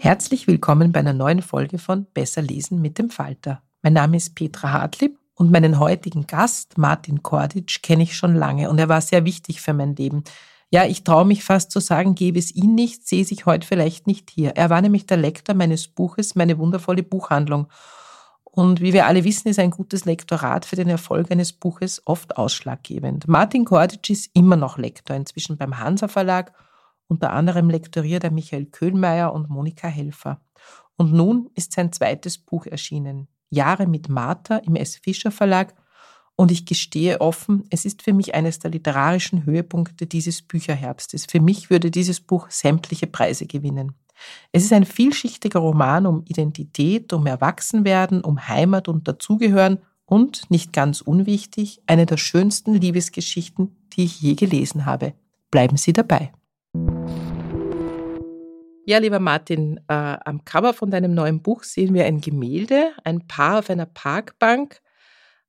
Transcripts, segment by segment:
Herzlich willkommen bei einer neuen Folge von Besser lesen mit dem Falter. Mein Name ist Petra Hartlieb und meinen heutigen Gast, Martin Kordic, kenne ich schon lange und er war sehr wichtig für mein Leben. Ja, ich traue mich fast zu sagen, gäbe es ihn nicht, sehe ich heute vielleicht nicht hier. Er war nämlich der Lektor meines Buches, meine wundervolle Buchhandlung. Und wie wir alle wissen, ist ein gutes Lektorat für den Erfolg eines Buches oft ausschlaggebend. Martin Kordic ist immer noch Lektor, inzwischen beim Hansa Verlag. Unter anderem lektoriert er Michael Köhlmeier und Monika Helfer. Und nun ist sein zweites Buch erschienen. Jahre mit Martha im S. Fischer Verlag – und ich gestehe offen, es ist für mich eines der literarischen Höhepunkte dieses Bücherherbstes. Für mich würde dieses Buch sämtliche Preise gewinnen. Es ist ein vielschichtiger Roman um Identität, um Erwachsenwerden, um Heimat und Dazugehören und, nicht ganz unwichtig, eine der schönsten Liebesgeschichten, die ich je gelesen habe. Bleiben Sie dabei. Ja, lieber Martin, äh, am Cover von deinem neuen Buch sehen wir ein Gemälde, ein Paar auf einer Parkbank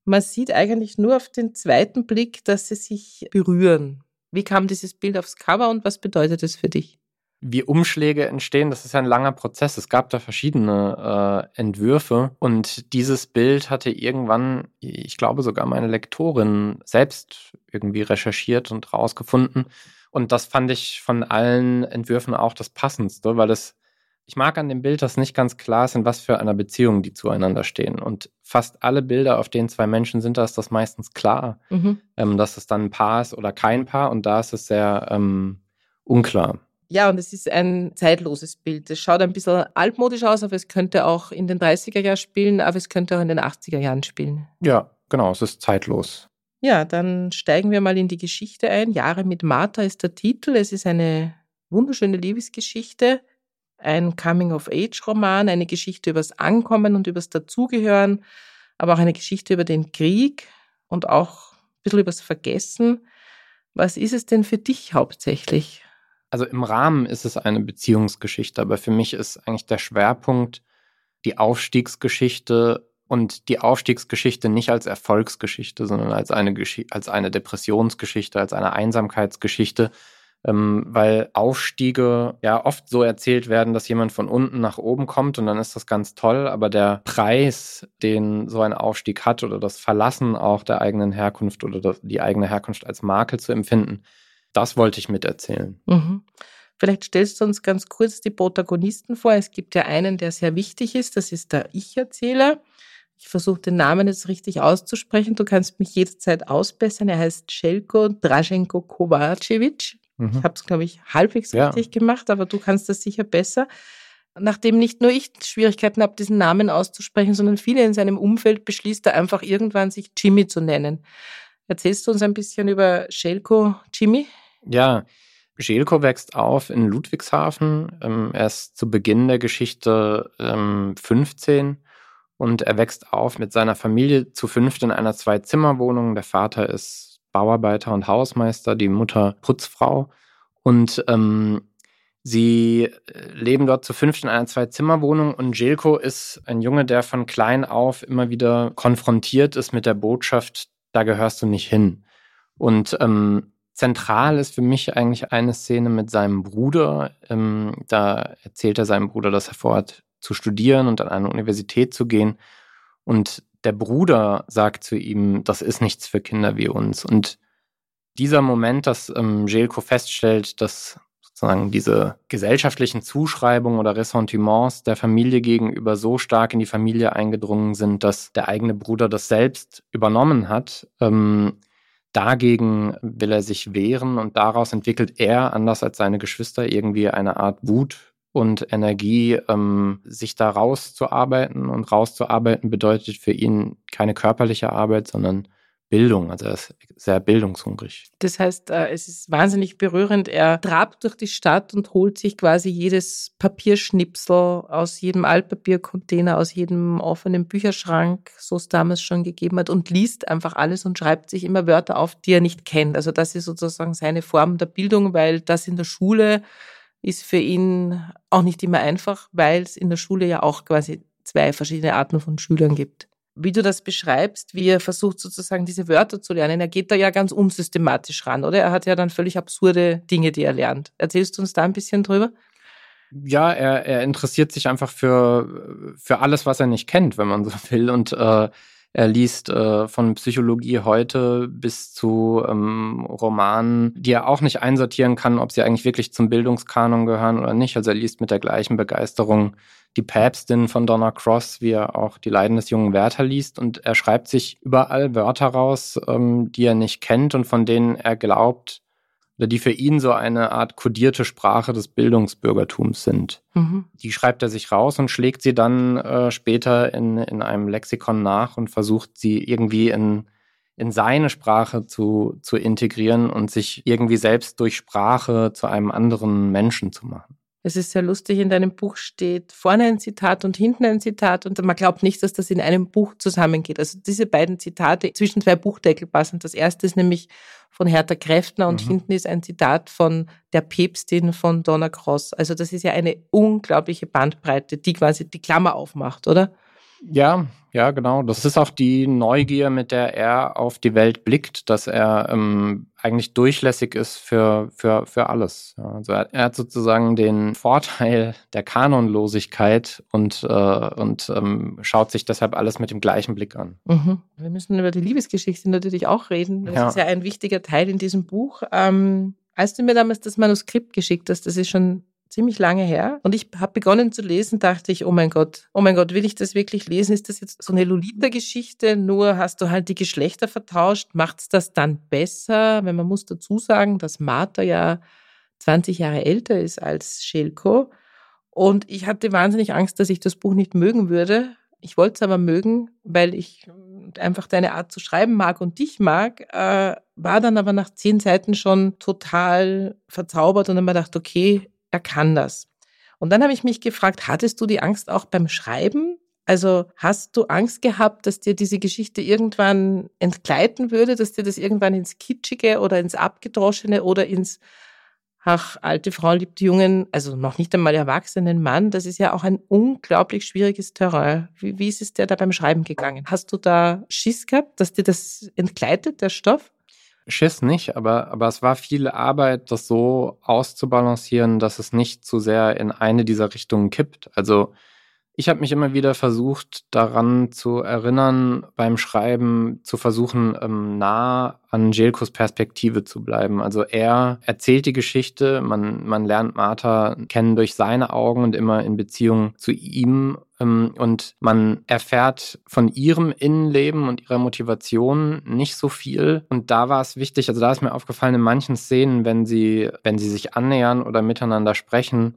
man sieht eigentlich nur auf den zweiten Blick, dass sie sich berühren. Wie kam dieses Bild aufs Cover und was bedeutet es für dich? Wie Umschläge entstehen, das ist ein langer Prozess. Es gab da verschiedene äh, Entwürfe und dieses Bild hatte irgendwann, ich glaube sogar meine Lektorin selbst irgendwie recherchiert und rausgefunden. Und das fand ich von allen Entwürfen auch das passendste, weil es ich mag an dem Bild, dass nicht ganz klar ist, in was für einer Beziehung die zueinander stehen. Und fast alle Bilder, auf denen zwei Menschen sind, da ist das meistens klar, mhm. ähm, dass es dann ein Paar ist oder kein Paar. Und da ist es sehr ähm, unklar. Ja, und es ist ein zeitloses Bild. Es schaut ein bisschen altmodisch aus, aber es könnte auch in den 30er Jahren spielen, aber es könnte auch in den 80er Jahren spielen. Ja, genau, es ist zeitlos. Ja, dann steigen wir mal in die Geschichte ein. Jahre mit Martha ist der Titel. Es ist eine wunderschöne Liebesgeschichte ein Coming-of-Age-Roman, eine Geschichte übers Ankommen und übers Dazugehören, aber auch eine Geschichte über den Krieg und auch ein bisschen übers Vergessen. Was ist es denn für dich hauptsächlich? Also im Rahmen ist es eine Beziehungsgeschichte, aber für mich ist eigentlich der Schwerpunkt die Aufstiegsgeschichte und die Aufstiegsgeschichte nicht als Erfolgsgeschichte, sondern als eine, als eine Depressionsgeschichte, als eine Einsamkeitsgeschichte, ähm, weil Aufstiege ja oft so erzählt werden, dass jemand von unten nach oben kommt und dann ist das ganz toll, aber der Preis, den so ein Aufstieg hat oder das Verlassen auch der eigenen Herkunft oder die eigene Herkunft als Makel zu empfinden, das wollte ich miterzählen. Mhm. Vielleicht stellst du uns ganz kurz die Protagonisten vor. Es gibt ja einen, der sehr wichtig ist, das ist der Ich-Erzähler. Ich versuche den Namen jetzt richtig auszusprechen. Du kannst mich jederzeit ausbessern. Er heißt Shelko Draženko Kovacevic. Mhm. Ich habe es, glaube ich, halbwegs ja. richtig gemacht, aber du kannst das sicher besser. Nachdem nicht nur ich Schwierigkeiten habe, diesen Namen auszusprechen, sondern viele in seinem Umfeld beschließt er einfach irgendwann, sich Jimmy zu nennen. Erzählst du uns ein bisschen über Schelko Jimmy? Ja, Schelko wächst auf in Ludwigshafen. Ähm, er ist zu Beginn der Geschichte 15 ähm, Und er wächst auf mit seiner Familie zu fünft in einer Zwei-Zimmer-Wohnung. Der Vater ist Bauarbeiter und Hausmeister, die Mutter Putzfrau. Und ähm, sie äh, leben dort zu fünft in einer Zwei-Zimmer-Wohnung. Und Jelko ist ein Junge, der von klein auf immer wieder konfrontiert ist mit der Botschaft, da gehörst du nicht hin. Und ähm, zentral ist für mich eigentlich eine Szene mit seinem Bruder. Ähm, da erzählt er seinem Bruder, dass er vorhat zu studieren und an eine Universität zu gehen. Und der Bruder sagt zu ihm, das ist nichts für Kinder wie uns. Und dieser Moment, dass ähm, Jelko feststellt, dass sozusagen diese gesellschaftlichen Zuschreibungen oder Ressentiments der Familie gegenüber so stark in die Familie eingedrungen sind, dass der eigene Bruder das selbst übernommen hat, ähm, Dagegen will er sich wehren und daraus entwickelt er, anders als seine Geschwister, irgendwie eine Art Wut und Energie, ähm, sich da rauszuarbeiten. Und rauszuarbeiten bedeutet für ihn keine körperliche Arbeit, sondern Bildung. Also er ist sehr bildungshungrig. Das heißt, äh, es ist wahnsinnig berührend. Er trabt durch die Stadt und holt sich quasi jedes Papierschnipsel aus jedem Altpapiercontainer, aus jedem offenen Bücherschrank, so es damals schon gegeben hat, und liest einfach alles und schreibt sich immer Wörter auf, die er nicht kennt. Also das ist sozusagen seine Form der Bildung, weil das in der Schule ist für ihn auch nicht immer einfach, weil es in der Schule ja auch quasi zwei verschiedene Arten von Schülern gibt wie du das beschreibst, wie er versucht sozusagen diese Wörter zu lernen. Er geht da ja ganz unsystematisch ran, oder? Er hat ja dann völlig absurde Dinge, die er lernt. Erzählst du uns da ein bisschen drüber? Ja, er, er interessiert sich einfach für, für alles, was er nicht kennt, wenn man so will. Und äh, er liest äh, von Psychologie heute bis zu ähm, Romanen, die er auch nicht einsortieren kann, ob sie eigentlich wirklich zum Bildungskanon gehören oder nicht. Also er liest mit der gleichen Begeisterung die Päpstin von Donna Cross, wie er auch die Leiden des jungen Werther liest. Und er schreibt sich überall Wörter raus, ähm, die er nicht kennt und von denen er glaubt, oder die für ihn so eine Art kodierte Sprache des Bildungsbürgertums sind. Mhm. Die schreibt er sich raus und schlägt sie dann äh, später in, in einem Lexikon nach und versucht sie irgendwie in, in seine Sprache zu, zu integrieren und sich irgendwie selbst durch Sprache zu einem anderen Menschen zu machen. Es ist sehr lustig, in deinem Buch steht vorne ein Zitat und hinten ein Zitat und man glaubt nicht, dass das in einem Buch zusammengeht. Also diese beiden Zitate zwischen zwei Buchdeckel passen. Das erste ist nämlich von Hertha Kräftner und mhm. hinten ist ein Zitat von der Päpstin von Donna Cross. Also das ist ja eine unglaubliche Bandbreite, die quasi die Klammer aufmacht, oder? Ja, ja, genau. Das ist auch die Neugier, mit der er auf die Welt blickt, dass er ähm, eigentlich durchlässig ist für, für, für alles. Also er, er, hat sozusagen den Vorteil der Kanonlosigkeit und, äh, und ähm, schaut sich deshalb alles mit dem gleichen Blick an. Mhm. Wir müssen über die Liebesgeschichte natürlich auch reden. Das ja. ist ja ein wichtiger Teil in diesem Buch. Ähm, als du mir damals das Manuskript geschickt hast, das ist schon ziemlich lange her. Und ich habe begonnen zu lesen, dachte ich, oh mein Gott, oh mein Gott, will ich das wirklich lesen? Ist das jetzt so eine Lolita-Geschichte? Nur hast du halt die Geschlechter vertauscht. Macht's das dann besser? Wenn man muss dazu sagen, dass Martha ja 20 Jahre älter ist als Schelko. Und ich hatte wahnsinnig Angst, dass ich das Buch nicht mögen würde. Ich wollte es aber mögen, weil ich einfach deine Art zu schreiben mag und dich mag, äh, war dann aber nach zehn Seiten schon total verzaubert und dann mir gedacht, okay, er kann das. Und dann habe ich mich gefragt, hattest du die Angst auch beim Schreiben? Also hast du Angst gehabt, dass dir diese Geschichte irgendwann entgleiten würde, dass dir das irgendwann ins Kitschige oder ins Abgedroschene oder ins, ach, alte Frau liebt Jungen, also noch nicht einmal erwachsenen Mann, das ist ja auch ein unglaublich schwieriges Terrain. Wie, wie ist es dir da beim Schreiben gegangen? Hast du da Schiss gehabt, dass dir das entgleitet, der Stoff? Schiss nicht, aber, aber es war viel Arbeit, das so auszubalancieren, dass es nicht zu sehr in eine dieser Richtungen kippt. Also ich habe mich immer wieder versucht, daran zu erinnern, beim Schreiben zu versuchen, ähm, nah an Jelkos Perspektive zu bleiben. Also er erzählt die Geschichte, man, man lernt Martha kennen durch seine Augen und immer in Beziehung zu ihm. Ähm, und man erfährt von ihrem Innenleben und ihrer Motivation nicht so viel. Und da war es wichtig, also da ist mir aufgefallen, in manchen Szenen, wenn sie, wenn sie sich annähern oder miteinander sprechen,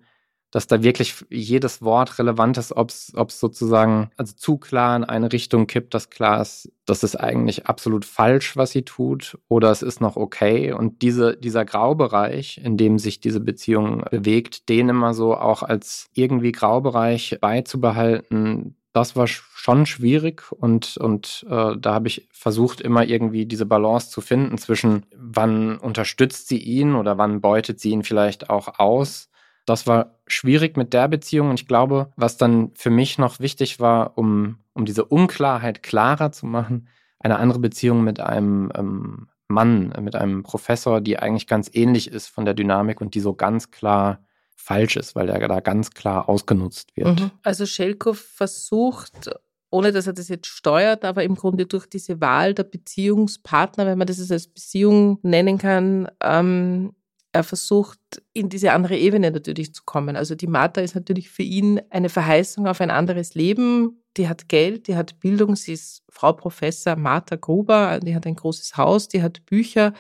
dass da wirklich jedes Wort relevant ist, ob es sozusagen also zu klar in eine Richtung kippt, dass klar ist, das ist eigentlich absolut falsch, was sie tut, oder es ist noch okay. Und diese, dieser Graubereich, in dem sich diese Beziehung bewegt, den immer so auch als irgendwie Graubereich beizubehalten, das war schon schwierig und, und äh, da habe ich versucht, immer irgendwie diese Balance zu finden zwischen, wann unterstützt sie ihn oder wann beutet sie ihn vielleicht auch aus. Das war schwierig mit der Beziehung und ich glaube, was dann für mich noch wichtig war, um, um diese Unklarheit klarer zu machen, eine andere Beziehung mit einem ähm, Mann, mit einem Professor, die eigentlich ganz ähnlich ist von der Dynamik und die so ganz klar falsch ist, weil er da ganz klar ausgenutzt wird. Mhm. Also Schelkow versucht, ohne dass er das jetzt steuert, aber im Grunde durch diese Wahl der Beziehungspartner, wenn man das als Beziehung nennen kann, ähm, er versucht, in diese andere Ebene natürlich zu kommen. Also die Martha ist natürlich für ihn eine Verheißung auf ein anderes Leben. Die hat Geld, die hat Bildung, sie ist Frau Professor Martha Gruber, die hat ein großes Haus, die hat Bücher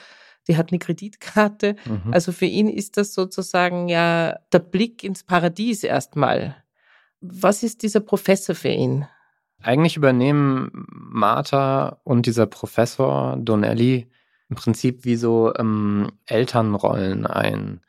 die hat eine Kreditkarte. Mhm. Also für ihn ist das sozusagen ja der Blick ins Paradies erstmal. Was ist dieser Professor für ihn? Eigentlich übernehmen Martha und dieser Professor Donnelly im Prinzip wie so ähm, Elternrollen ein.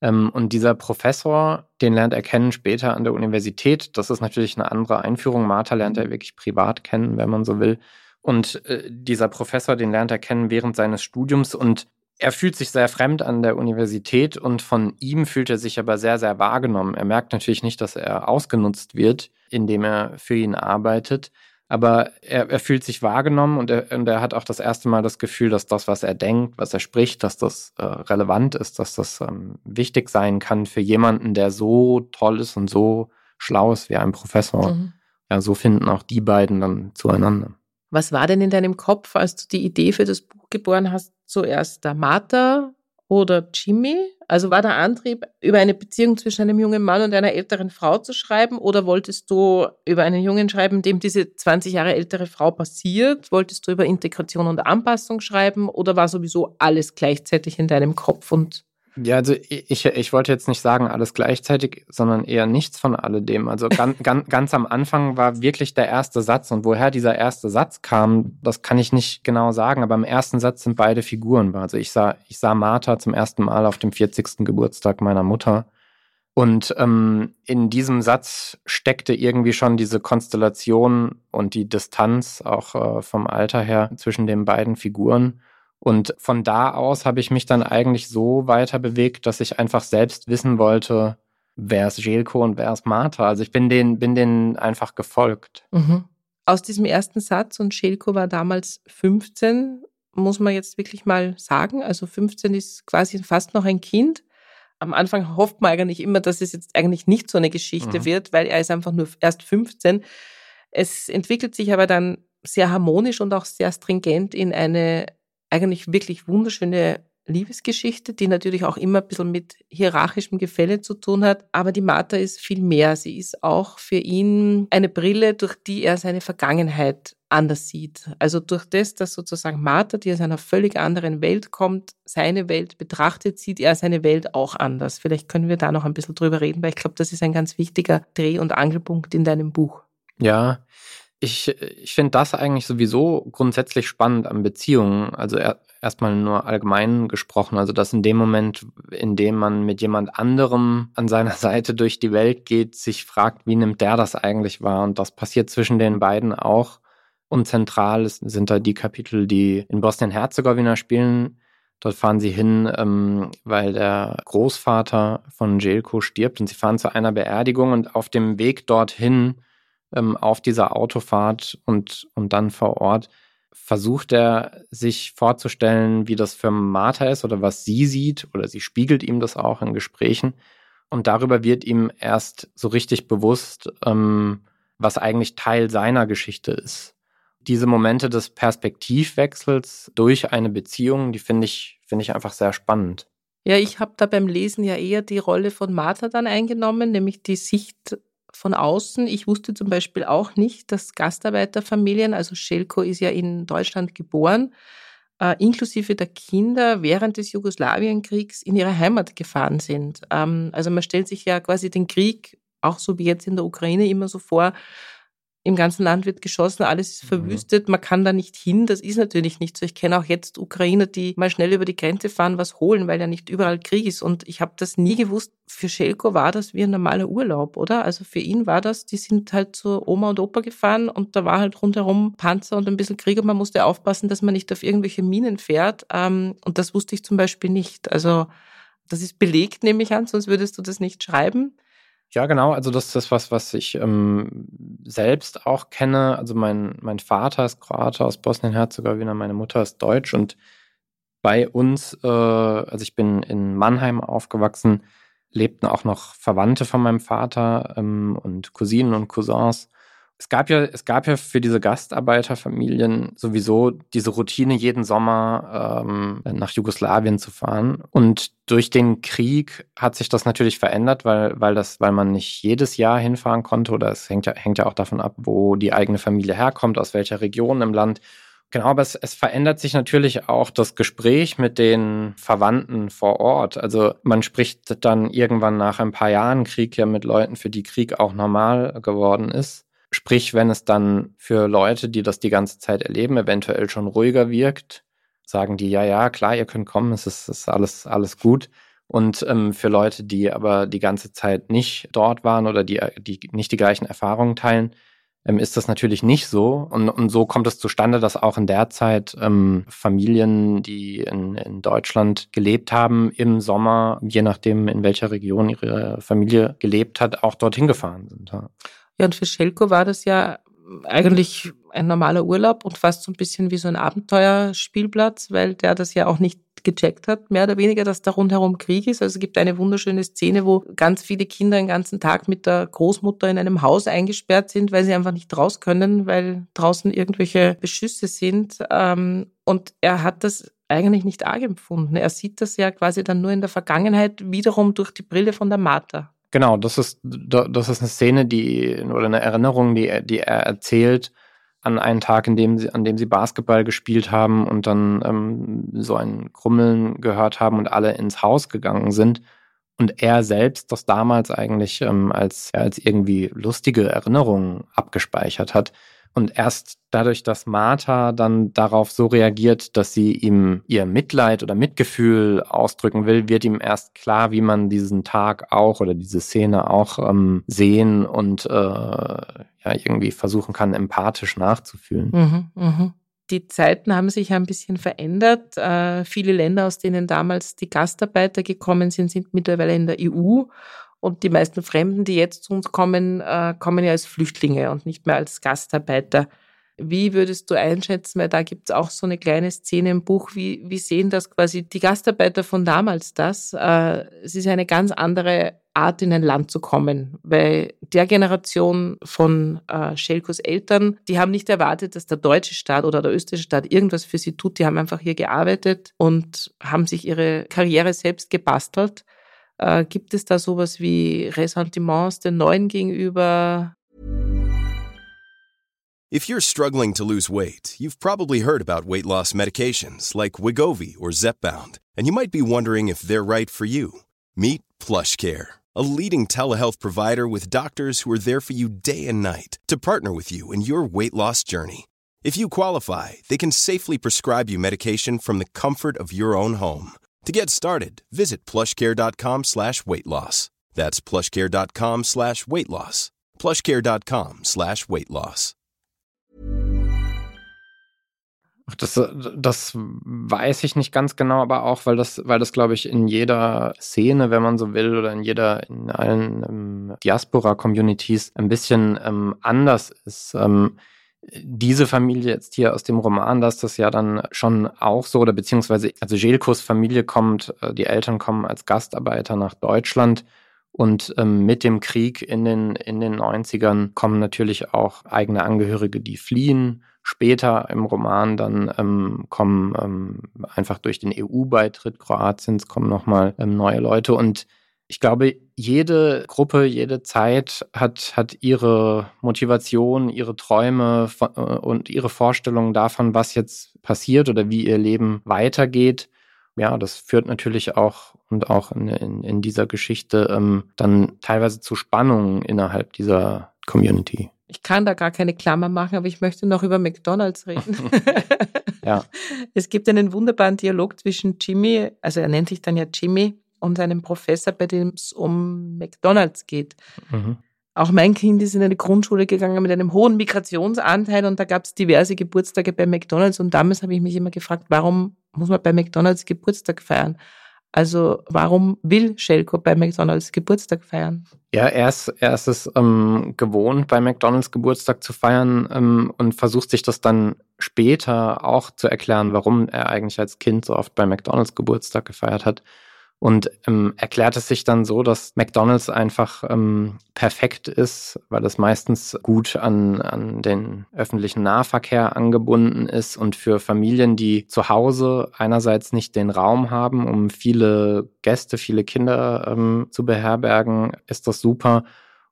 Ähm, und dieser Professor, den lernt er kennen später an der Universität. Das ist natürlich eine andere Einführung. Martha lernt er wirklich privat kennen, wenn man so will. Und äh, dieser Professor, den lernt er kennen während seines Studiums und er fühlt sich sehr fremd an der Universität und von ihm fühlt er sich aber sehr, sehr wahrgenommen. Er merkt natürlich nicht, dass er ausgenutzt wird, indem er für ihn arbeitet, aber er, er fühlt sich wahrgenommen und er, und er hat auch das erste Mal das Gefühl, dass das, was er denkt, was er spricht, dass das äh, relevant ist, dass das ähm, wichtig sein kann für jemanden, der so toll ist und so schlau ist wie ein Professor. Mhm. Ja, so finden auch die beiden dann zueinander. Was war denn in deinem Kopf, als du die Idee für das Buch geboren hast? Zuerst der Martha oder Jimmy? Also war der Antrieb, über eine Beziehung zwischen einem jungen Mann und einer älteren Frau zu schreiben oder wolltest du über einen Jungen schreiben, dem diese 20 Jahre ältere Frau passiert? Wolltest du über Integration und Anpassung schreiben oder war sowieso alles gleichzeitig in deinem Kopf und ja, also ich, ich wollte jetzt nicht sagen alles gleichzeitig, sondern eher nichts von alledem. Also ganz, ganz, ganz am Anfang war wirklich der erste Satz und woher dieser erste Satz kam, das kann ich nicht genau sagen, aber im ersten Satz sind beide Figuren. Also ich sah, ich sah Martha zum ersten Mal auf dem 40. Geburtstag meiner Mutter. Und ähm, in diesem Satz steckte irgendwie schon diese Konstellation und die Distanz auch äh, vom Alter her zwischen den beiden Figuren. Und von da aus habe ich mich dann eigentlich so weiter bewegt, dass ich einfach selbst wissen wollte, wer ist Jelko und wer ist Martha. Also ich bin denen, bin denen einfach gefolgt. Mhm. Aus diesem ersten Satz, und Jelko war damals 15, muss man jetzt wirklich mal sagen. Also 15 ist quasi fast noch ein Kind. Am Anfang hofft man eigentlich immer, dass es jetzt eigentlich nicht so eine Geschichte mhm. wird, weil er ist einfach nur erst 15. Es entwickelt sich aber dann sehr harmonisch und auch sehr stringent in eine eigentlich wirklich wunderschöne Liebesgeschichte, die natürlich auch immer ein bisschen mit hierarchischem Gefälle zu tun hat. Aber die Martha ist viel mehr. Sie ist auch für ihn eine Brille, durch die er seine Vergangenheit anders sieht. Also durch das, dass sozusagen Martha, die aus einer völlig anderen Welt kommt, seine Welt betrachtet, sieht er seine Welt auch anders. Vielleicht können wir da noch ein bisschen drüber reden, weil ich glaube, das ist ein ganz wichtiger Dreh- und Angelpunkt in deinem Buch. Ja, ich, ich finde das eigentlich sowieso grundsätzlich spannend an Beziehungen. Also er, erstmal nur allgemein gesprochen. Also dass in dem Moment, in dem man mit jemand anderem an seiner Seite durch die Welt geht, sich fragt, wie nimmt der das eigentlich wahr? Und das passiert zwischen den beiden auch. Und zentral sind da die Kapitel, die in Bosnien-Herzegowina spielen. Dort fahren sie hin, ähm, weil der Großvater von Jelko stirbt und sie fahren zu einer Beerdigung und auf dem Weg dorthin ähm, auf dieser Autofahrt und, und dann vor Ort, versucht er sich vorzustellen, wie das für Martha ist oder was sie sieht oder sie spiegelt ihm das auch in Gesprächen. Und darüber wird ihm erst so richtig bewusst, ähm, was eigentlich Teil seiner Geschichte ist. Diese Momente des Perspektivwechsels durch eine Beziehung, die finde ich, finde ich einfach sehr spannend. Ja, ich habe da beim Lesen ja eher die Rolle von Martha dann eingenommen, nämlich die Sicht von außen. Ich wusste zum Beispiel auch nicht, dass Gastarbeiterfamilien, also Schelko ist ja in Deutschland geboren, äh, inklusive der Kinder während des Jugoslawienkriegs in ihre Heimat gefahren sind. Ähm, also man stellt sich ja quasi den Krieg, auch so wie jetzt in der Ukraine, immer so vor, im ganzen Land wird geschossen, alles ist mhm. verwüstet, man kann da nicht hin. Das ist natürlich nicht so. Ich kenne auch jetzt Ukrainer, die mal schnell über die Grenze fahren, was holen, weil ja nicht überall Krieg ist. Und ich habe das nie gewusst. Für Schelko war das wie ein normaler Urlaub, oder? Also für ihn war das, die sind halt zu Oma und Opa gefahren und da war halt rundherum Panzer und ein bisschen Krieg und man musste aufpassen, dass man nicht auf irgendwelche Minen fährt. Ähm, und das wusste ich zum Beispiel nicht. Also das ist belegt, nehme ich an, sonst würdest du das nicht schreiben. Ja, genau. Also das ist das, was, was ich ähm, selbst auch kenne. Also mein, mein Vater ist Kroate aus Bosnien-Herzegowina, meine Mutter ist Deutsch und bei uns, äh, also ich bin in Mannheim aufgewachsen, lebten auch noch Verwandte von meinem Vater ähm, und Cousinen und Cousins. Es gab ja, es gab ja für diese Gastarbeiterfamilien sowieso diese Routine, jeden Sommer ähm, nach Jugoslawien zu fahren. Und durch den Krieg hat sich das natürlich verändert, weil, weil das, weil man nicht jedes Jahr hinfahren konnte oder es hängt ja, hängt ja auch davon ab, wo die eigene Familie herkommt, aus welcher Region im Land. Genau, aber es, es verändert sich natürlich auch das Gespräch mit den Verwandten vor Ort. Also man spricht dann irgendwann nach ein paar Jahren Krieg ja mit Leuten, für die Krieg auch normal geworden ist. Sprich, wenn es dann für Leute, die das die ganze Zeit erleben, eventuell schon ruhiger wirkt, sagen die, ja, ja, klar, ihr könnt kommen, es ist, ist alles, alles gut. Und ähm, für Leute, die aber die ganze Zeit nicht dort waren oder die, die nicht die gleichen Erfahrungen teilen, ähm, ist das natürlich nicht so. Und, und so kommt es zustande, dass auch in der Zeit ähm, Familien, die in, in Deutschland gelebt haben, im Sommer, je nachdem, in welcher Region ihre Familie gelebt hat, auch dorthin gefahren sind. Ja. Ja, und für Schelko war das ja eigentlich ein normaler Urlaub und fast so ein bisschen wie so ein Abenteuerspielplatz, weil der das ja auch nicht gecheckt hat, mehr oder weniger, dass da rundherum Krieg ist. Also es gibt eine wunderschöne Szene, wo ganz viele Kinder den ganzen Tag mit der Großmutter in einem Haus eingesperrt sind, weil sie einfach nicht raus können, weil draußen irgendwelche Beschüsse sind. Ähm, und er hat das eigentlich nicht arg empfunden. Er sieht das ja quasi dann nur in der Vergangenheit wiederum durch die Brille von der Martha. Genau, das ist, das ist eine Szene, die, oder eine Erinnerung, die, die er erzählt an einen Tag, in dem sie, an dem sie Basketball gespielt haben und dann ähm, so ein Krummeln gehört haben und alle ins Haus gegangen sind. Und er selbst das damals eigentlich ähm, als, als irgendwie lustige Erinnerung abgespeichert hat. Und erst dadurch, dass Martha dann darauf so reagiert, dass sie ihm ihr Mitleid oder Mitgefühl ausdrücken will, wird ihm erst klar, wie man diesen Tag auch oder diese Szene auch ähm, sehen und äh, ja irgendwie versuchen kann, empathisch nachzufühlen. Mhm, mh. Die Zeiten haben sich ein bisschen verändert. Äh, viele Länder, aus denen damals die Gastarbeiter gekommen sind, sind mittlerweile in der EU. Und die meisten Fremden, die jetzt zu uns kommen, äh, kommen ja als Flüchtlinge und nicht mehr als Gastarbeiter. Wie würdest du einschätzen, weil da gibt es auch so eine kleine Szene im Buch, wie, wie sehen das quasi die Gastarbeiter von damals das? Äh, es ist eine ganz andere Art, in ein Land zu kommen, weil der Generation von äh, Schelkos Eltern, die haben nicht erwartet, dass der deutsche Staat oder der österreichische Staat irgendwas für sie tut. Die haben einfach hier gearbeitet und haben sich ihre Karriere selbst gebastelt. Äh, gibt es da sowas wie Ressentiments den Neuen gegenüber? If you're struggling to lose weight, you've probably heard about weight loss medications like Wigovi or Zepbound, and you might be wondering if they're right for you. Meet PlushCare, a leading telehealth provider with doctors who are there for you day and night to partner with you in your weight loss journey. If you qualify, they can safely prescribe you medication from the comfort of your own home. To get started, visit plushcare.com slash weight loss. That's plushcare.com slash weight loss. Plushcare.com slash weight loss. Das, das weiß ich nicht ganz genau, aber auch, weil das, weil das, glaube ich, in jeder Szene, wenn man so will, oder in jeder, in allen ähm, Diaspora-Communities ein bisschen ähm, anders ist. Ähm, diese Familie jetzt hier aus dem Roman, dass das ja dann schon auch so, oder beziehungsweise, also Jelkos Familie kommt, äh, die Eltern kommen als Gastarbeiter nach Deutschland und ähm, mit dem Krieg in den, in den 90ern kommen natürlich auch eigene Angehörige, die fliehen. Später im Roman dann ähm, kommen ähm, einfach durch den EU-Beitritt Kroatiens kommen nochmal ähm, neue Leute und ich glaube, jede Gruppe, jede Zeit hat, hat ihre Motivation, ihre Träume äh, und ihre Vorstellungen davon, was jetzt passiert oder wie ihr Leben weitergeht. Ja, das führt natürlich auch und auch in, in, in dieser Geschichte ähm, dann teilweise zu Spannungen innerhalb dieser Community. ich kann da gar keine Klammer machen, aber ich möchte noch über McDonalds reden. ja. Es gibt einen wunderbaren Dialog zwischen Jimmy, also er nennt sich dann ja Jimmy, und einem Professor, bei dem es um McDonalds geht. Mhm. Auch mein Kind ist in eine Grundschule gegangen mit einem hohen Migrationsanteil und da gab es diverse Geburtstage bei McDonalds und damals habe ich mich immer gefragt, warum muss man bei McDonalds Geburtstag feiern? Also warum will Shelko bei McDonalds Geburtstag feiern? Ja, er ist, er ist es ähm, gewohnt, bei McDonalds Geburtstag zu feiern ähm, und versucht sich das dann später auch zu erklären, warum er eigentlich als Kind so oft bei McDonalds Geburtstag gefeiert hat und ähm, erklärt es sich dann so, dass McDonald's einfach ähm, perfekt ist, weil es meistens gut an, an den öffentlichen Nahverkehr angebunden ist und für Familien, die zu Hause einerseits nicht den Raum haben, um viele Gäste, viele Kinder ähm, zu beherbergen, ist das super.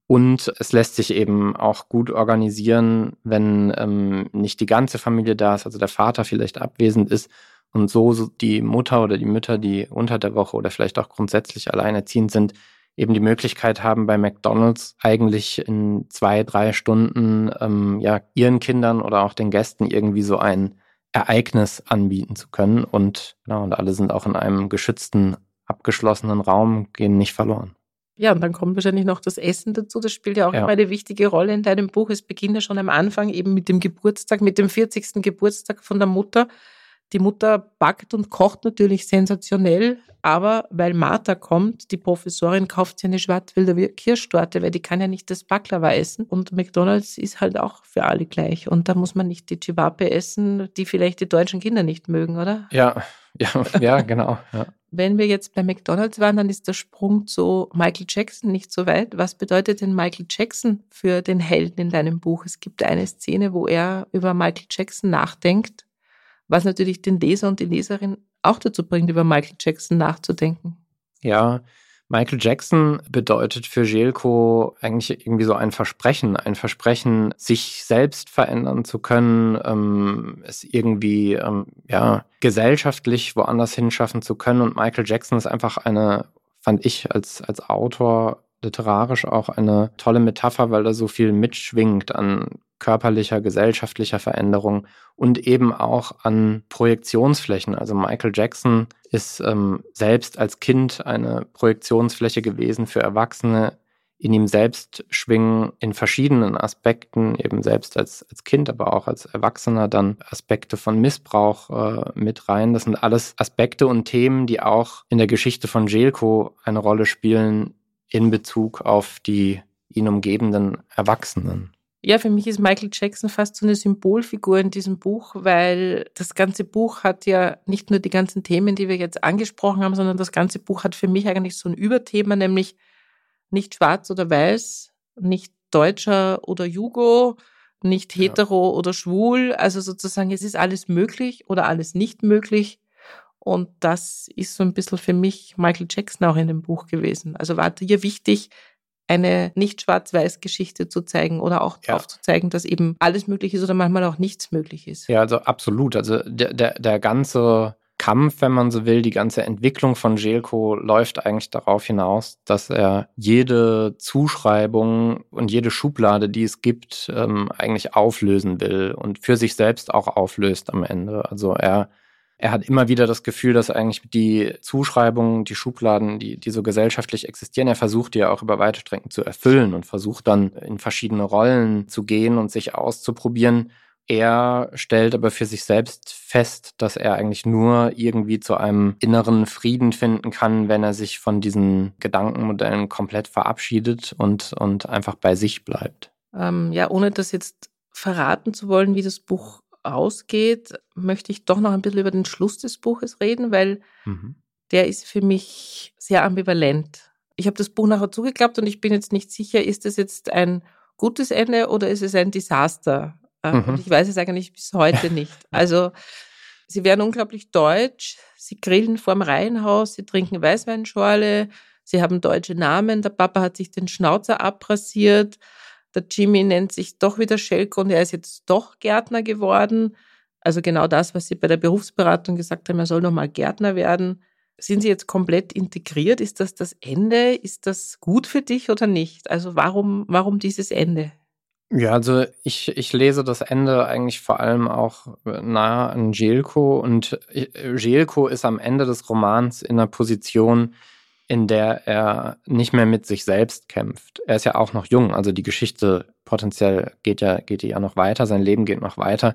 Und es lässt sich eben auch gut organisieren, wenn ähm, nicht die ganze Familie da ist, also der Vater vielleicht abwesend ist, und so die Mutter oder die Mütter, die unter der Woche oder vielleicht auch grundsätzlich alleinerziehend sind, eben die Möglichkeit haben, bei McDonald's eigentlich in zwei, drei Stunden ähm, ja ihren Kindern oder auch den Gästen irgendwie so ein Ereignis anbieten zu können. Und genau, und alle sind auch in einem geschützten, abgeschlossenen Raum, gehen nicht verloren. Ja, und dann kommt wahrscheinlich noch das Essen dazu. Das spielt ja auch ja. immer eine wichtige Rolle in deinem Buch. Es beginnt ja schon am Anfang eben mit dem Geburtstag, mit dem 40. Geburtstag von der Mutter. Die Mutter backt und kocht natürlich sensationell, aber weil Martha kommt, die Professorin kauft sich eine Schwarzwälder Kirschtorte, weil die kann ja nicht das Baklava essen. Und McDonalds ist halt auch für alle gleich. Und da muss man nicht die Chivape essen, die vielleicht die deutschen Kinder nicht mögen, oder? Ja, ja, ja, genau. Ja. Wenn wir jetzt bei McDonalds waren, dann ist der Sprung zu Michael Jackson nicht so weit. Was bedeutet denn Michael Jackson für den Helden in deinem Buch? Es gibt eine Szene, wo er über Michael Jackson nachdenkt was natürlich den Leser und die Leserin auch dazu bringt, über Michael Jackson nachzudenken. Ja, Michael Jackson bedeutet für Jelko eigentlich irgendwie so ein Versprechen, ein Versprechen, sich selbst verändern zu können, ähm, es irgendwie ähm, ja gesellschaftlich woanders hinschaffen zu können. Und Michael Jackson ist einfach eine, fand ich als als Autor literarisch auch eine tolle Metapher, weil da so viel mitschwingt an körperlicher, gesellschaftlicher Veränderung und eben auch an Projektionsflächen. Also Michael Jackson ist ähm, selbst als Kind eine Projektionsfläche gewesen für Erwachsene. In ihm selbst schwingen in verschiedenen Aspekten, eben selbst als, als Kind, aber auch als Erwachsener, dann Aspekte von Missbrauch äh, mit rein. Das sind alles Aspekte und Themen, die auch in der Geschichte von Jelko eine Rolle spielen in Bezug auf die ihn umgebenden Erwachsenen. Ja, für mich ist Michael Jackson fast so eine Symbolfigur in diesem Buch, weil das ganze Buch hat ja nicht nur die ganzen Themen, die wir jetzt angesprochen haben, sondern das ganze Buch hat für mich eigentlich so ein Überthema, nämlich nicht schwarz oder weiß, nicht Deutscher oder Jugo, nicht hetero ja. oder schwul. Also sozusagen, es ist alles möglich oder alles nicht möglich. Und das ist so ein bisschen für mich Michael Jackson auch in dem Buch gewesen. Also war hier wichtig, eine nicht schwarz-weiß Geschichte zu zeigen oder auch ja. aufzuzeigen, dass eben alles möglich ist oder manchmal auch nichts möglich ist. Ja, also absolut. Also der, der, der ganze Kampf, wenn man so will, die ganze Entwicklung von Jelko läuft eigentlich darauf hinaus, dass er jede Zuschreibung und jede Schublade, die es gibt, ähm, eigentlich auflösen will und für sich selbst auch auflöst am Ende. Also er er hat immer wieder das Gefühl, dass eigentlich die Zuschreibungen, die Schubladen, die, die so gesellschaftlich existieren, er versucht die ja auch über weite Strecken zu erfüllen und versucht dann in verschiedene Rollen zu gehen und sich auszuprobieren. Er stellt aber für sich selbst fest, dass er eigentlich nur irgendwie zu einem inneren Frieden finden kann, wenn er sich von diesen Gedankenmodellen komplett verabschiedet und, und einfach bei sich bleibt. Ähm, ja, ohne das jetzt verraten zu wollen, wie das Buch ausgeht, möchte ich doch noch ein bisschen über den Schluss des Buches reden, weil mhm. der ist für mich sehr ambivalent. Ich habe das Buch nachher zugeklappt und ich bin jetzt nicht sicher, ist es jetzt ein gutes Ende oder ist es ein Desaster? Äh, mhm. Und ich weiß es eigentlich bis heute nicht. Also sie werden unglaublich deutsch, sie grillen vorm Reihenhaus, sie trinken Weißweinschorle, sie haben deutsche Namen, der Papa hat sich den Schnauzer abrasiert, der Jimmy nennt sich doch wieder Schelke und er ist jetzt doch Gärtner geworden. Also genau das, was Sie bei der Berufsberatung gesagt haben, er soll nochmal Gärtner werden. Sind Sie jetzt komplett integriert? Ist das das Ende? Ist das gut für dich oder nicht? Also warum, warum dieses Ende? Ja, also ich, ich lese das Ende eigentlich vor allem auch nah an Jelko und Jelko ist am Ende des Romans in einer Position, in der er nicht mehr mit sich selbst kämpft. Er ist ja auch noch jung, also die Geschichte potenziell geht ja, geht ja noch weiter, sein Leben geht noch weiter.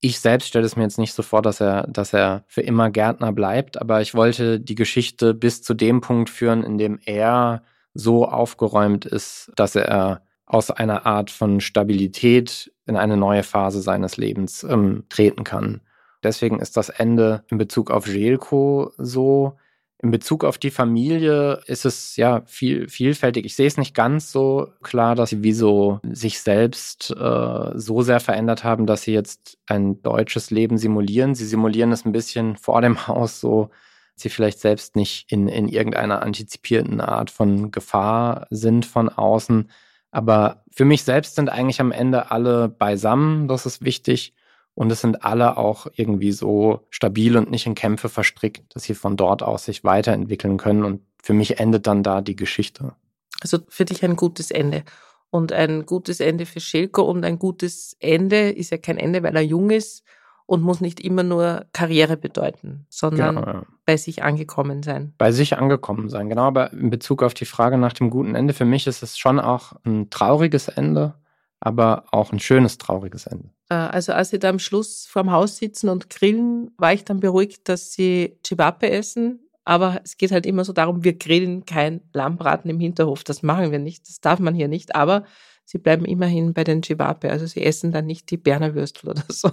Ich selbst stelle es mir jetzt nicht so vor, dass er, dass er für immer Gärtner bleibt, aber ich wollte die Geschichte bis zu dem Punkt führen, in dem er so aufgeräumt ist, dass er aus einer Art von Stabilität in eine neue Phase seines Lebens ähm, treten kann. Deswegen ist das Ende in Bezug auf Jelko so. In Bezug auf die Familie ist es ja viel, vielfältig. Ich sehe es nicht ganz so klar, dass sie wie so sich selbst äh, so sehr verändert haben, dass sie jetzt ein deutsches Leben simulieren. Sie simulieren es ein bisschen vor dem Haus so, sie vielleicht selbst nicht in, in irgendeiner antizipierten Art von Gefahr sind von außen aber für mich selbst sind eigentlich am Ende alle beisammen, das ist wichtig. Und es sind alle auch irgendwie so stabil und nicht in Kämpfe verstrickt, dass sie von dort aus sich weiterentwickeln können. Und für mich endet dann da die Geschichte. Also für dich ein gutes Ende. Und ein gutes Ende für Schelko und ein gutes Ende ist ja kein Ende, weil er jung ist und muss nicht immer nur Karriere bedeuten, sondern genau, ja. bei sich angekommen sein. Bei sich angekommen sein, genau. Aber in Bezug auf die Frage nach dem guten Ende, für mich ist es schon auch ein trauriges Ende, aber auch ein schönes, trauriges Ende. Äh, also als sie da am Schluss vorm Haus sitzen und grillen, war ich dann beruhigt, dass sie Chivape essen. Aber es geht halt immer so darum, wir grillen kein Lammbraten im Hinterhof. Das machen wir nicht. Das darf man hier nicht. Aber sie bleiben immerhin bei den Chivape. Also sie essen dann nicht die Berner Würstel oder so.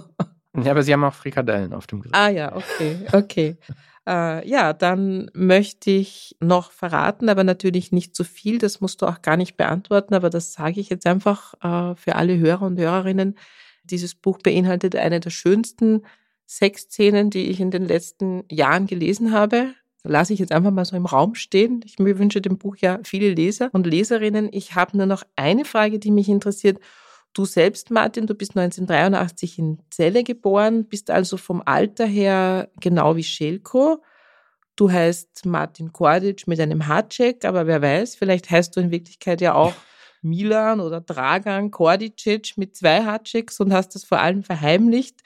Ja, aber sie haben auch Frikadellen auf dem Grill. Ah ja, okay, okay. Äh, ja, dann möchte ich noch verraten, aber natürlich nicht zu viel. Das musst du auch gar nicht beantworten, aber das sage ich jetzt einfach äh, für alle Hörer und Hörerinnen. Dieses Buch beinhaltet eine der schönsten Sexszenen, die ich in den letzten Jahren gelesen habe. Lasse ich jetzt einfach mal so im Raum stehen. Ich wünsche dem Buch ja viele Leser und Leserinnen. Ich habe nur noch eine Frage, die mich interessiert. Du selbst, Martin, du bist 1983 in Celle geboren, bist also vom Alter her genau wie Schelko. Du heißt Martin Kordic mit einem Hardcheck, aber wer weiß, vielleicht heißt du in Wirklichkeit ja auch Milan oder Dragan Kordicic mit zwei Hardchecks und hast das vor allem verheimlicht.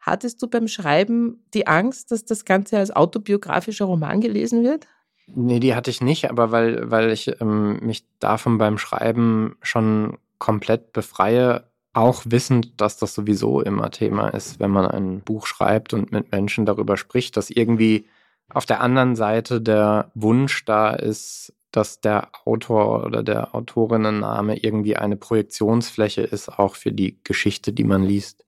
Hattest du beim Schreiben die Angst, dass das Ganze als autobiografischer Roman gelesen wird? Nee, die hatte ich nicht, aber weil, weil ich ähm, mich davon beim Schreiben schon komplett befreie, auch wissend, dass das sowieso immer Thema ist, wenn man ein Buch schreibt und mit Menschen darüber spricht, dass irgendwie auf der anderen Seite der Wunsch da ist, dass der Autor oder der Autorinnenname irgendwie eine Projektionsfläche ist, auch für die Geschichte, die man liest.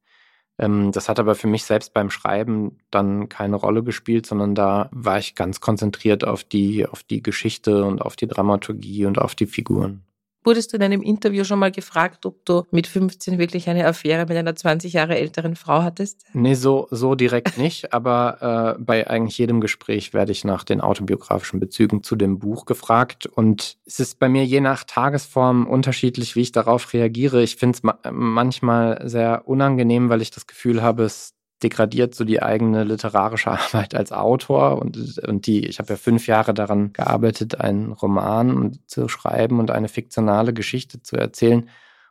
Ähm, das hat aber für mich selbst beim Schreiben dann keine Rolle gespielt, sondern da war ich ganz konzentriert auf die, auf die Geschichte und auf die Dramaturgie und auf die Figuren. Wurdest du in einem Interview schon mal gefragt, ob du mit 15 wirklich eine Affäre mit einer 20 Jahre älteren Frau hattest? Nee, so, so direkt nicht, aber äh, bei eigentlich jedem Gespräch werde ich nach den autobiografischen Bezügen zu dem Buch gefragt und es ist bei mir je nach Tagesform unterschiedlich, wie ich darauf reagiere. Ich finde es ma manchmal sehr unangenehm, weil ich das Gefühl habe, es degradiert so die eigene literarische Arbeit als Autor und, und die, ich habe ja fünf Jahre daran gearbeitet, einen Roman zu schreiben und eine fiktionale Geschichte zu erzählen.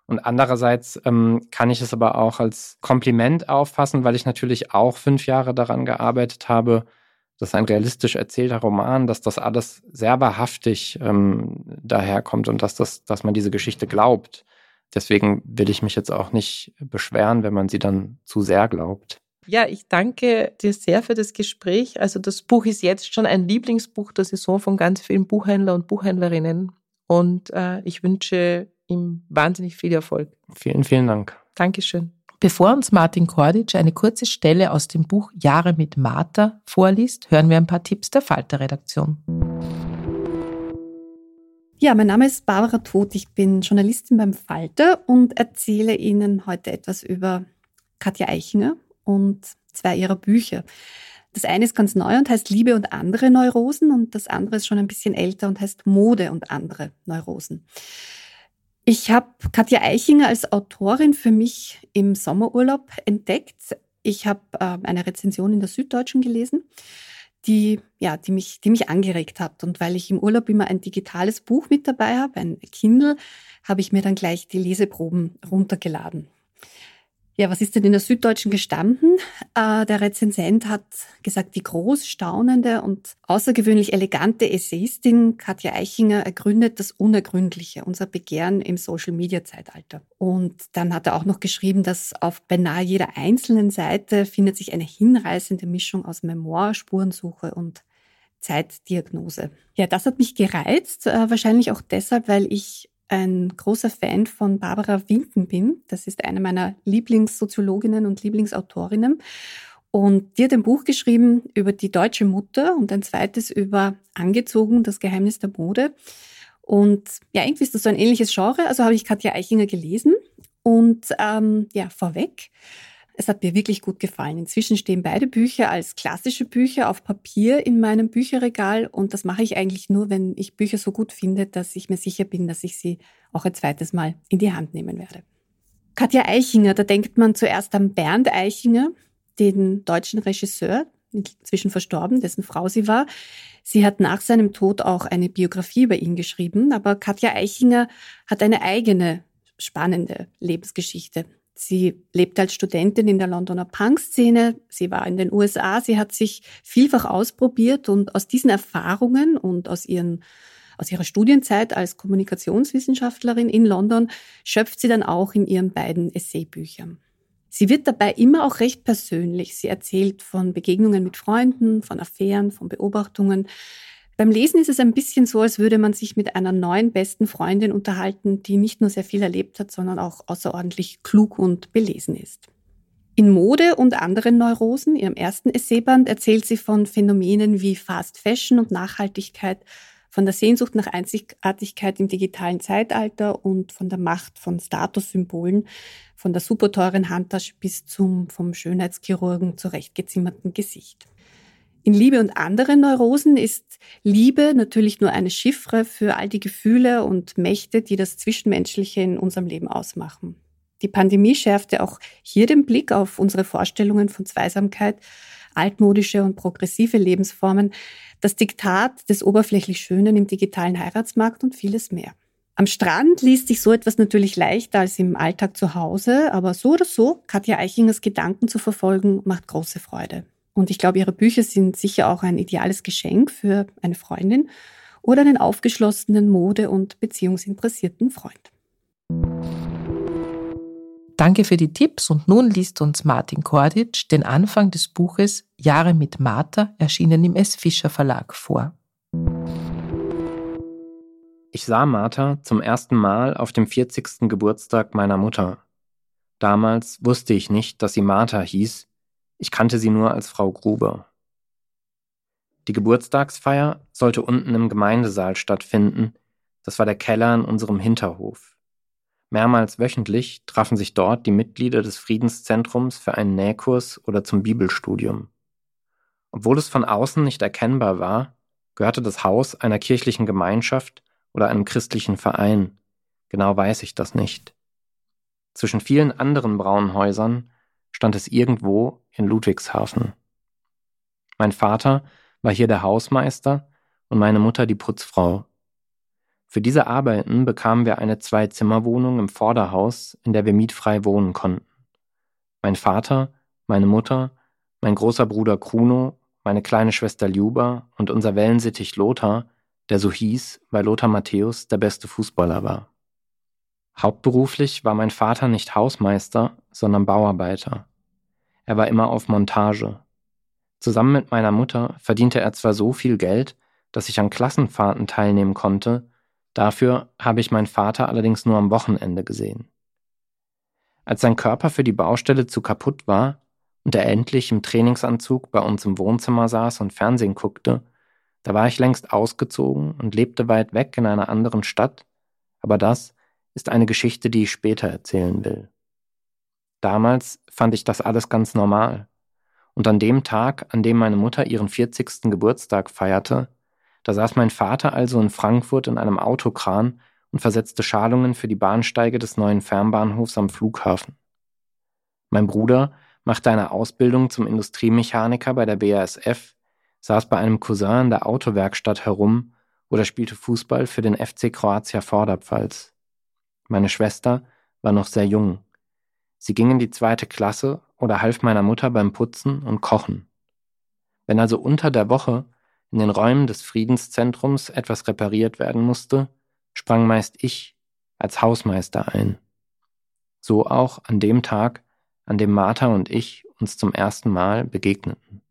Und andererseits ähm, kann ich es aber auch als Kompliment auffassen, weil ich natürlich auch fünf Jahre daran gearbeitet habe. Das ist ein realistisch erzählter Roman, dass das alles sehr wahrhaftig ähm, daherkommt und dass, das, dass man diese Geschichte glaubt. Deswegen will ich mich jetzt auch nicht beschweren, wenn man sie dann zu sehr glaubt. Ja, ich danke dir sehr für das Gespräch. Also das Buch ist jetzt schon ein Lieblingsbuch der Saison von ganz vielen Buchhändler und Buchhändlerinnen. Und äh, ich wünsche ihm wahnsinnig viel Erfolg. Vielen, vielen Dank. Dankeschön. Bevor uns Martin Kordic eine kurze Stelle aus dem Buch Jahre mit Martha vorliest, hören wir ein paar Tipps der Falter-Redaktion. Ja, mein Name ist Barbara Todt. Ich bin Journalistin beim Falter und erzähle Ihnen heute etwas über Katja Eichinger, und zwei ihrer Bücher. Das eine ist ganz neu und heißt Liebe und andere Neurosen und das andere ist schon ein bisschen älter und heißt Mode und andere Neurosen. Ich habe Katja Eichinger als Autorin für mich im Sommerurlaub entdeckt. Ich habe äh, eine Rezension in der Süddeutschen gelesen, die, ja, die, mich, die mich angeregt hat. Und weil ich im Urlaub immer ein digitales Buch mit dabei habe, ein Kindle, habe ich mir dann gleich die Leseproben runtergeladen. Ja, was ist denn in der Süddeutschen gestanden? Äh, der Rezensent hat gesagt, die groß staunende und außergewöhnlich elegante Essayistin Katja Eichinger ergründet das Unergründliche, unser Begehren im Social-Media-Zeitalter. Und dann hat er auch noch geschrieben, dass auf beinahe jeder einzelnen Seite findet sich eine hinreißende Mischung aus Memoir, Spurensuche und Zeitdiagnose. Ja, das hat mich gereizt, äh, wahrscheinlich auch deshalb, weil ich ein großer Fan von Barbara Winken bin. Das ist eine meiner Lieblingssoziologinnen und Lieblingsautorinnen. Und die hat ein Buch geschrieben über die deutsche Mutter und ein zweites über Angezogen, das Geheimnis der Mode. Und ja, irgendwie ist das so ein ähnliches Genre. Also habe ich Katja Eichinger gelesen. Und ähm, ja, vorweg, es hat mir wirklich gut gefallen. Inzwischen stehen beide Bücher als klassische Bücher auf Papier in meinem Bücherregal und das mache ich eigentlich nur, wenn ich Bücher so gut finde, dass ich mir sicher bin, dass ich sie auch ein zweites Mal in die Hand nehmen werde. Katja Eichinger, da denkt man zuerst an Bernd Eichinger, den deutschen Regisseur, inzwischen verstorben, dessen Frau sie war. Sie hat nach seinem Tod auch eine Biografie über ihn geschrieben, aber Katja Eichinger hat eine eigene spannende Lebensgeschichte. Sie lebt als Studentin in der Londoner Punk-Szene. Sie war in den USA. Sie hat sich vielfach ausprobiert und aus diesen Erfahrungen und aus ihren aus ihrer Studienzeit als Kommunikationswissenschaftlerin in London schöpft sie dann auch in ihren beiden Essaybüchern. Sie wird dabei immer auch recht persönlich. Sie erzählt von Begegnungen mit Freunden, von Affären, von Beobachtungen. Beim Lesen ist es ein bisschen so, als würde man sich mit einer neuen besten Freundin unterhalten, die nicht nur sehr viel erlebt hat, sondern auch außerordentlich klug und belesen ist. In Mode und anderen Neurosen, ihrem ersten Essayband, erzählt sie von Phänomenen wie Fast Fashion und Nachhaltigkeit, von der Sehnsucht nach Einzigartigkeit im digitalen Zeitalter und von der Macht von Statussymbolen, von der superteuren Handtasche bis zum vom Schönheitschirurgen zurechtgezimmerten Gesicht. In Liebe und anderen Neurosen ist Liebe natürlich nur eine Chiffre für all die Gefühle und Mächte, die das Zwischenmenschliche in unserem Leben ausmachen. Die Pandemie schärfte auch hier den Blick auf unsere Vorstellungen von Zweisamkeit, altmodische und progressive Lebensformen, das Diktat des oberflächlich Schönen im digitalen Heiratsmarkt und vieles mehr. Am Strand liest sich so etwas natürlich leichter als im Alltag zu Hause, aber so oder so, Katja Eichingers Gedanken zu verfolgen, macht große Freude. Und ich glaube, ihre Bücher sind sicher auch ein ideales Geschenk für eine Freundin oder einen aufgeschlossenen, mode- und beziehungsinteressierten Freund. Danke für die Tipps und nun liest uns Martin Korditsch den Anfang des Buches Jahre mit Martha, erschienen im S. Fischer Verlag vor. Ich sah Martha zum ersten Mal auf dem 40. Geburtstag meiner Mutter. Damals wusste ich nicht, dass sie Martha hieß, ich kannte sie nur als Frau Gruber. Die Geburtstagsfeier sollte unten im Gemeindesaal stattfinden. Das war der Keller in unserem Hinterhof. Mehrmals wöchentlich trafen sich dort die Mitglieder des Friedenszentrums für einen Nähkurs oder zum Bibelstudium. Obwohl es von außen nicht erkennbar war, gehörte das Haus einer kirchlichen Gemeinschaft oder einem christlichen Verein. Genau weiß ich das nicht. Zwischen vielen anderen braunen Häusern stand es irgendwo in Ludwigshafen. Mein Vater war hier der Hausmeister und meine Mutter die Putzfrau. Für diese Arbeiten bekamen wir eine Zwei-Zimmer-Wohnung im Vorderhaus, in der wir mietfrei wohnen konnten. Mein Vater, meine Mutter, mein großer Bruder Kruno, meine kleine Schwester Ljuba und unser Wellensittich Lothar, der so hieß, weil Lothar Matthäus der beste Fußballer war. Hauptberuflich war mein Vater nicht Hausmeister, sondern Bauarbeiter. Er war immer auf Montage. Zusammen mit meiner Mutter verdiente er zwar so viel Geld, dass ich an Klassenfahrten teilnehmen konnte, dafür habe ich meinen Vater allerdings nur am Wochenende gesehen. Als sein Körper für die Baustelle zu kaputt war und er endlich im Trainingsanzug bei uns im Wohnzimmer saß und Fernsehen guckte, da war ich längst ausgezogen und lebte weit weg in einer anderen Stadt, aber das ist eine Geschichte, die ich später erzählen will. Damals fand ich das alles ganz normal. Und an dem Tag, an dem meine Mutter ihren 40. Geburtstag feierte, da saß mein Vater also in Frankfurt in einem Autokran und versetzte Schalungen für die Bahnsteige des neuen Fernbahnhofs am Flughafen. Mein Bruder machte eine Ausbildung zum Industriemechaniker bei der BASF, saß bei einem Cousin in der Autowerkstatt herum oder spielte Fußball für den FC Kroatia Vorderpfalz. Meine Schwester war noch sehr jung. Sie ging in die zweite Klasse oder half meiner Mutter beim Putzen und Kochen. Wenn also unter der Woche in den Räumen des Friedenszentrums etwas repariert werden musste, sprang meist ich als Hausmeister ein. So auch an dem Tag, an dem Martha und ich uns zum ersten Mal begegneten.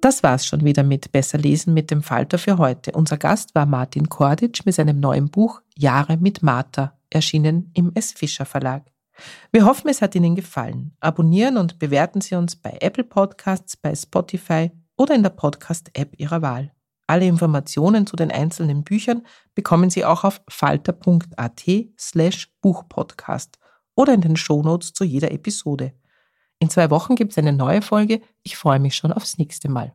Das war's schon wieder mit Besser lesen mit dem Falter für heute. Unser Gast war Martin Korditsch mit seinem neuen Buch Jahre mit Martha, erschienen im S. Fischer Verlag. Wir hoffen, es hat Ihnen gefallen. Abonnieren und bewerten Sie uns bei Apple Podcasts, bei Spotify oder in der Podcast-App Ihrer Wahl. Alle Informationen zu den einzelnen Büchern bekommen Sie auch auf falter.at slash Buchpodcast oder in den Shownotes zu jeder Episode. In zwei Wochen gibt es eine neue Folge. Ich freue mich schon aufs nächste Mal.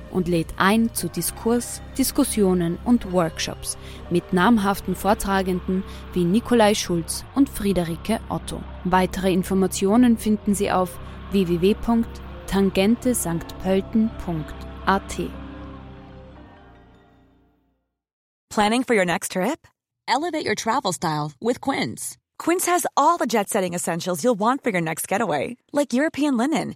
und lädt ein zu Diskurs, Diskussionen und Workshops mit namhaften Vortragenden wie Nikolai Schulz und Friederike Otto. Weitere Informationen finden Sie auf www.tangentesanktpölten.at. Planning for your next trip? Elevate your travel style with Quince. Quince has all the jet setting essentials you'll want for your next getaway, like European linen,